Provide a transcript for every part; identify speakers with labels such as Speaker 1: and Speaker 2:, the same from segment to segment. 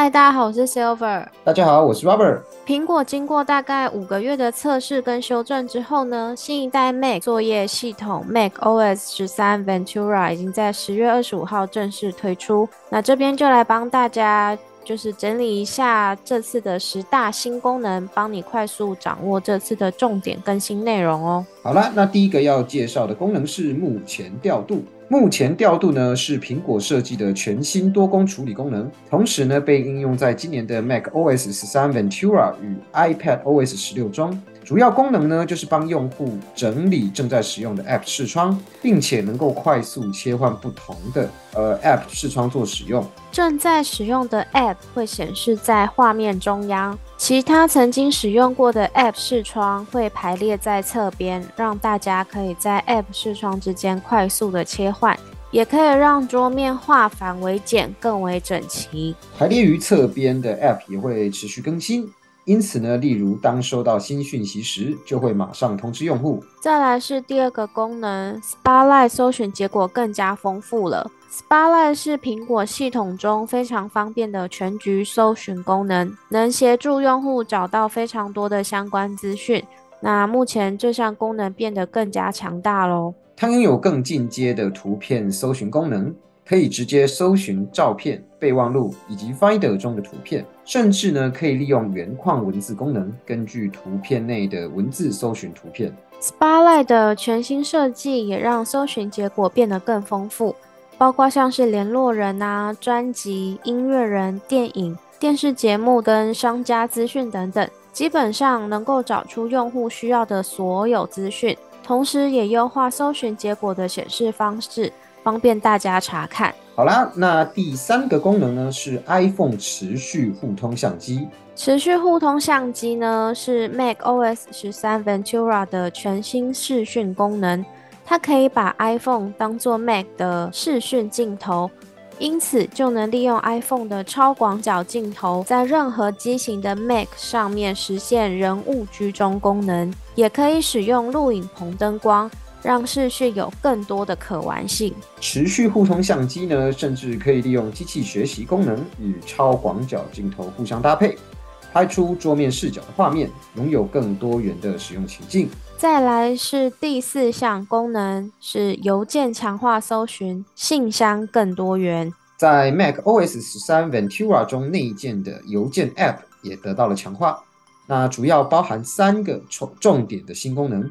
Speaker 1: 嗨，大家好，我是 Silver。
Speaker 2: 大家好，我是 Robert。
Speaker 1: 苹果经过大概五个月的测试跟修正之后呢，新一代 Mac 作业系统 Mac OS 十三 Ventura 已经在十月二十五号正式推出。那这边就来帮大家就是整理一下这次的十大新功能，帮你快速掌握这次的重点更新内容哦。
Speaker 2: 好了，那第一个要介绍的功能是目前调度。目前调度呢是苹果设计的全新多功处理功能，同时呢被应用在今年的 Mac OS 十三 Ventura 与 iPad OS 十六中。主要功能呢就是帮用户整理正在使用的 App 视窗，并且能够快速切换不同的呃 App 视窗做使用。
Speaker 1: 正在使用的 App 会显示在画面中央，其他曾经使用过的 App 视窗会排列在侧边，让大家可以在 App 视窗之间快速的切换，也可以让桌面化繁为简，更为整齐。
Speaker 2: 排列于侧边的 App 也会持续更新。因此呢，例如当收到新讯息时，就会马上通知用户。
Speaker 1: 再来是第二个功能，Spotlight 搜寻结果更加丰富了。Spotlight 是苹果系统中非常方便的全局搜寻功能，能协助用户找到非常多的相关资讯。那目前这项功能变得更加强大喽。
Speaker 2: 它拥有更进阶的图片搜寻功能。可以直接搜寻照片、备忘录以及 Finder 中的图片，甚至呢可以利用原框文字功能，根据图片内的文字搜寻图片。
Speaker 1: Spotlight 的全新设计也让搜寻结果变得更丰富，包括像是联络人啊、专辑、音乐人、电影、电视节目跟商家资讯等等，基本上能够找出用户需要的所有资讯，同时也优化搜寻结果的显示方式。方便大家查看。
Speaker 2: 好啦，那第三个功能呢是 iPhone 持续互通相机。
Speaker 1: 持续互通相机呢是 Mac OS 十三 Ventura 的全新视讯功能，它可以把 iPhone 当做 Mac 的视讯镜头，因此就能利用 iPhone 的超广角镜头，在任何机型的 Mac 上面实现人物居中功能，也可以使用录影棚灯光。让视讯有更多的可玩性。
Speaker 2: 持续互通相机呢，甚至可以利用机器学习功能与超广角镜头互相搭配，拍出桌面视角的画面，拥有更多元的使用情境。
Speaker 1: 再来是第四项功能，是邮件强化搜寻，信箱更多元。
Speaker 2: 在 Mac OS 十三 Ventura 中内建的邮件 App 也得到了强化，那主要包含三个重重点的新功能。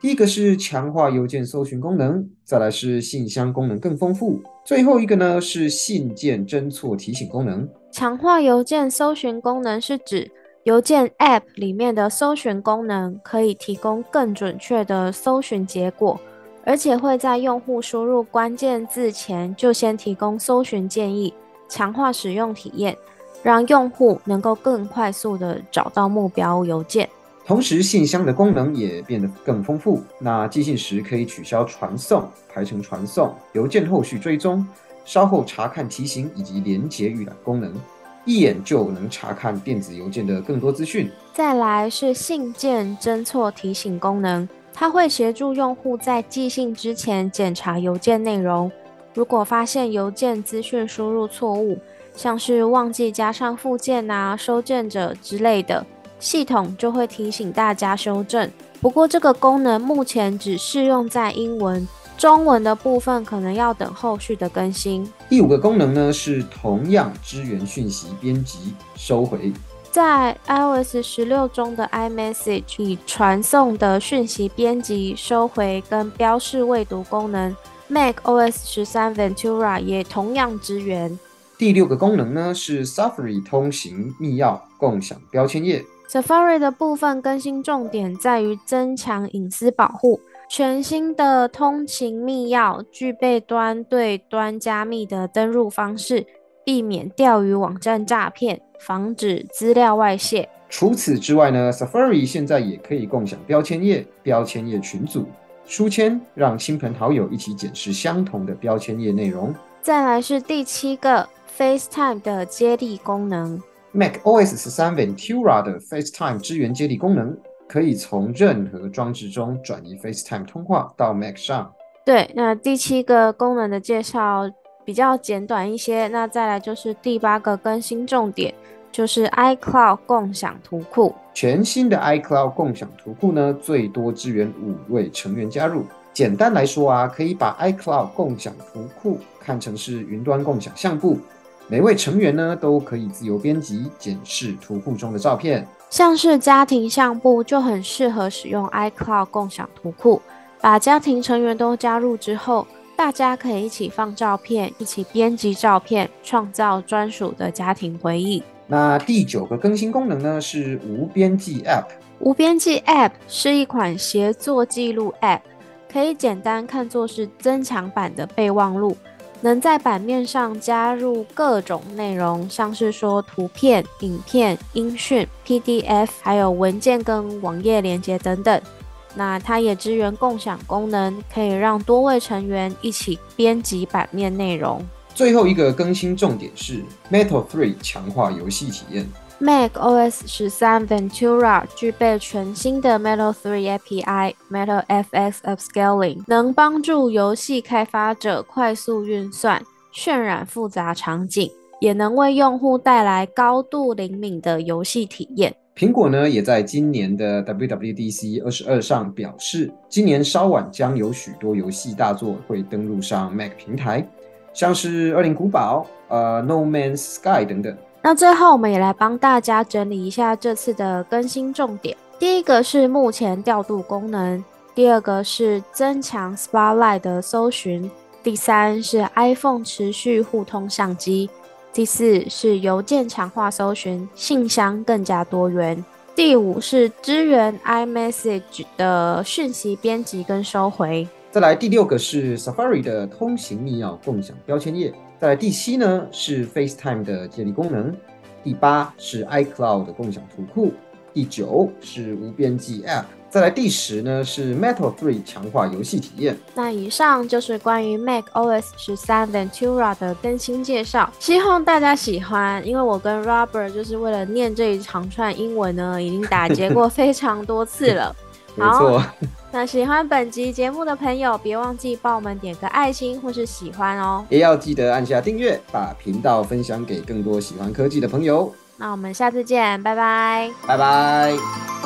Speaker 2: 第一个是强化邮件搜寻功能，再来是信箱功能更丰富，最后一个呢是信件侦错提醒功能。
Speaker 1: 强化邮件搜寻功能是指邮件 App 里面的搜寻功能可以提供更准确的搜寻结果，而且会在用户输入关键字前就先提供搜寻建议，强化使用体验，让用户能够更快速的找到目标邮件。
Speaker 2: 同时，信箱的功能也变得更丰富。那寄信时可以取消传送、排成传送、邮件后续追踪、稍后查看提醒以及连接预览功能，一眼就能查看电子邮件的更多资讯。
Speaker 1: 再来是信件侦错提醒功能，它会协助用户在寄信之前检查邮件内容，如果发现邮件资讯输入错误，像是忘记加上附件啊、收件者之类的。系统就会提醒大家修正。不过这个功能目前只适用在英文，中文的部分可能要等后续的更新。
Speaker 2: 第五个功能呢是同样支援讯息编辑收回。
Speaker 1: 在 iOS 十六中的 iMessage 以传送的讯息编辑收回跟标示未读功能，Mac OS 十三 Ventura 也同样支援。
Speaker 2: 第六个功能呢是 Safari 通行密钥共享标签页。
Speaker 1: Safari 的部分更新重点在于增强隐私保护。全新的通勤密钥具备端对端加密的登录方式，避免钓鱼网站诈骗，防止资料外泄。
Speaker 2: 除此之外呢，Safari 现在也可以共享标签页、标签页群组、书签，让亲朋好友一起检视相同的标签页内容。
Speaker 1: 再来是第七个 FaceTime 的接力功能。
Speaker 2: Mac OS 十三 Ventura 的 FaceTime 支援接力功能，可以从任何装置中转移 FaceTime 通话到 Mac 上。
Speaker 1: 对，那第七个功能的介绍比较简短一些。那再来就是第八个更新重点，就是 iCloud 共享图库。
Speaker 2: 全新的 iCloud 共享图库呢，最多支援五位成员加入。简单来说啊，可以把 iCloud 共享图库看成是云端共享相簿，每位成员呢都可以自由编辑、检视图库中的照片。
Speaker 1: 像是家庭相簿就很适合使用 iCloud 共享图库，把家庭成员都加入之后，大家可以一起放照片，一起编辑照片，创造专属的家庭回忆。
Speaker 2: 那第九个更新功能呢是无边际 App。
Speaker 1: 无边际 App 是一款协作记录 App。可以简单看作是增强版的备忘录，能在版面上加入各种内容，像是说图片、影片、音讯、PDF，还有文件跟网页连接等等。那它也支援共享功能，可以让多位成员一起编辑版面内容。
Speaker 2: 最后一个更新重点是 Metal Three 强化游戏体验。
Speaker 1: Mac OS 十三 Ventura 具备全新的 Metal 3 API Metal FX Upscaling，能帮助游戏开发者快速运算、渲染复杂场景，也能为用户带来高度灵敏的游戏体验。
Speaker 2: 苹果呢，也在今年的 WWDC 二十二上表示，今年稍晚将有许多游戏大作会登陆上 Mac 平台，像是《恶灵古堡》、呃《No Man's Sky》等等。
Speaker 1: 那最后，我们也来帮大家整理一下这次的更新重点。第一个是目前调度功能，第二个是增强 Spotlight 的搜寻，第三是 iPhone 持续互通相机，第四是邮件强化搜寻，信箱更加多元，第五是支援 iMessage 的讯息编辑跟收回。
Speaker 2: 再来第六个是 Safari 的通行密钥共享标签页。再来第七呢是 FaceTime 的建立功能，第八是 iCloud 的共享图库，第九是无边际 App，再来第十呢是 Metal Three 强化游戏体验。
Speaker 1: 那以上就是关于 Mac OS 十三 Ventura 的更新介绍，希望大家喜欢。因为我跟 Robert 就是为了念这一长串英文呢，已经打结过非常多次了。
Speaker 2: 没错。
Speaker 1: 那喜欢本集节目的朋友，别忘记帮我们点个爱心或是喜欢哦，
Speaker 2: 也要记得按下订阅，把频道分享给更多喜欢科技的朋友。
Speaker 1: 那我们下次见，拜拜，
Speaker 2: 拜拜。